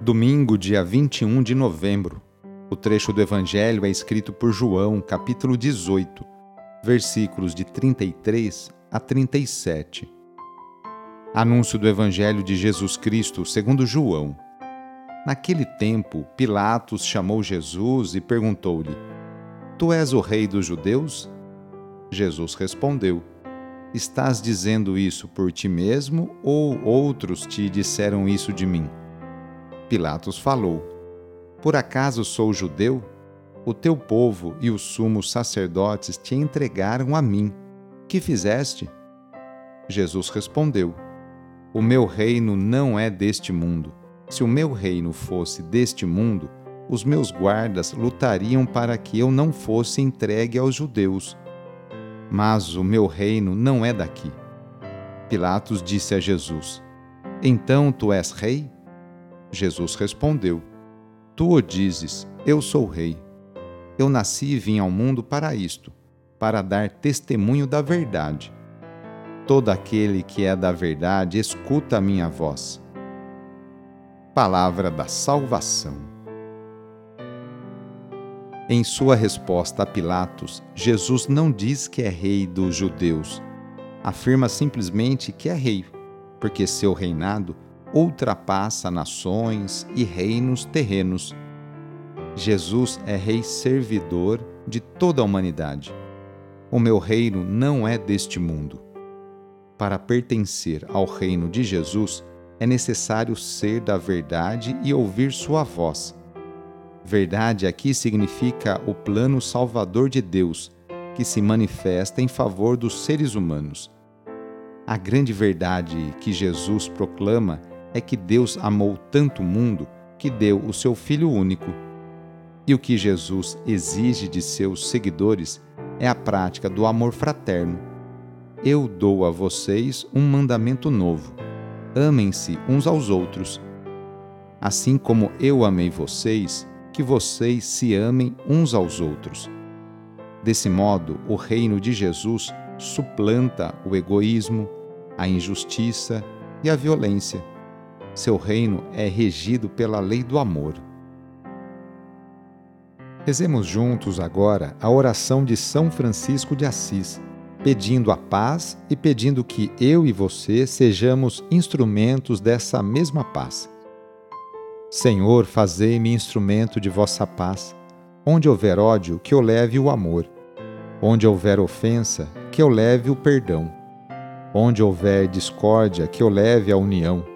Domingo, dia 21 de novembro. O trecho do Evangelho é escrito por João, capítulo 18, versículos de 33 a 37. Anúncio do Evangelho de Jesus Cristo segundo João. Naquele tempo, Pilatos chamou Jesus e perguntou-lhe: Tu és o rei dos judeus? Jesus respondeu: Estás dizendo isso por ti mesmo ou outros te disseram isso de mim? Pilatos falou: Por acaso sou judeu? O teu povo e os sumos sacerdotes te entregaram a mim. Que fizeste? Jesus respondeu: O meu reino não é deste mundo. Se o meu reino fosse deste mundo, os meus guardas lutariam para que eu não fosse entregue aos judeus. Mas o meu reino não é daqui. Pilatos disse a Jesus: Então tu és rei? Jesus respondeu: Tu o dizes, eu sou rei. Eu nasci e vim ao mundo para isto, para dar testemunho da verdade. Todo aquele que é da verdade escuta a minha voz. Palavra da salvação. Em sua resposta a Pilatos, Jesus não diz que é rei dos judeus. Afirma simplesmente que é rei, porque seu reinado ultrapassa nações e reinos terrenos. Jesus é Rei servidor de toda a humanidade. O meu reino não é deste mundo. Para pertencer ao reino de Jesus, é necessário ser da verdade e ouvir sua voz. Verdade aqui significa o plano salvador de Deus, que se manifesta em favor dos seres humanos. A grande verdade que Jesus proclama é que Deus amou tanto o mundo que deu o seu Filho único. E o que Jesus exige de seus seguidores é a prática do amor fraterno. Eu dou a vocês um mandamento novo: amem-se uns aos outros. Assim como eu amei vocês, que vocês se amem uns aos outros. Desse modo, o reino de Jesus suplanta o egoísmo, a injustiça e a violência seu reino é regido pela lei do amor. Rezemos juntos agora a oração de São Francisco de Assis, pedindo a paz e pedindo que eu e você sejamos instrumentos dessa mesma paz. Senhor, fazei-me instrumento de vossa paz. Onde houver ódio, que eu leve o amor. Onde houver ofensa, que eu leve o perdão. Onde houver discórdia, que eu leve a união.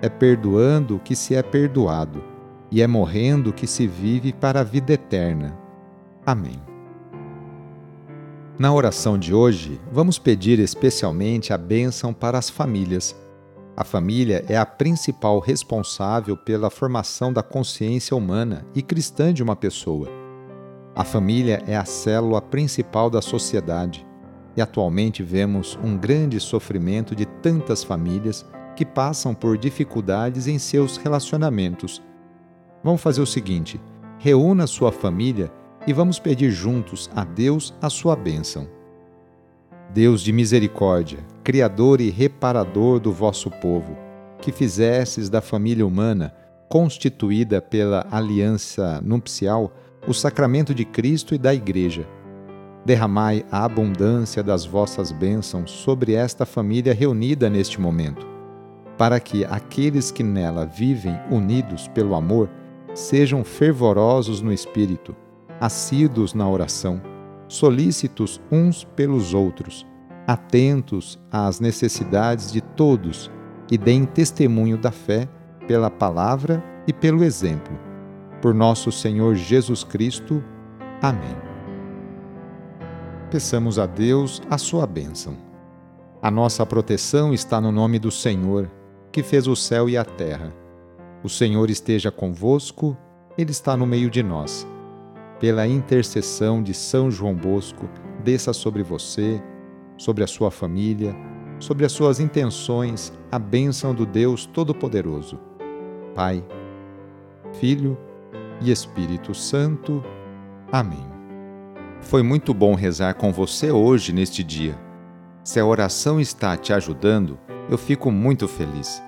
é perdoando que se é perdoado, e é morrendo que se vive para a vida eterna. Amém. Na oração de hoje, vamos pedir especialmente a bênção para as famílias. A família é a principal responsável pela formação da consciência humana e cristã de uma pessoa. A família é a célula principal da sociedade e atualmente vemos um grande sofrimento de tantas famílias que passam por dificuldades em seus relacionamentos. Vamos fazer o seguinte: reúna sua família e vamos pedir juntos a Deus a sua bênção. Deus de misericórdia, Criador e reparador do vosso povo, que fizesses da família humana, constituída pela aliança nupcial, o sacramento de Cristo e da Igreja. Derramai a abundância das vossas bênçãos sobre esta família reunida neste momento, para que aqueles que nela vivem unidos pelo amor sejam fervorosos no espírito, assíduos na oração, solícitos uns pelos outros, atentos às necessidades de todos e deem testemunho da fé pela palavra e pelo exemplo. Por nosso Senhor Jesus Cristo. Amém. Peçamos a Deus a sua bênção. A nossa proteção está no nome do Senhor, que fez o céu e a terra. O Senhor esteja convosco, Ele está no meio de nós. Pela intercessão de São João Bosco, desça sobre você, sobre a sua família, sobre as suas intenções, a bênção do Deus Todo-Poderoso. Pai, Filho e Espírito Santo. Amém. Foi muito bom rezar com você hoje neste dia. Se a oração está te ajudando, eu fico muito feliz.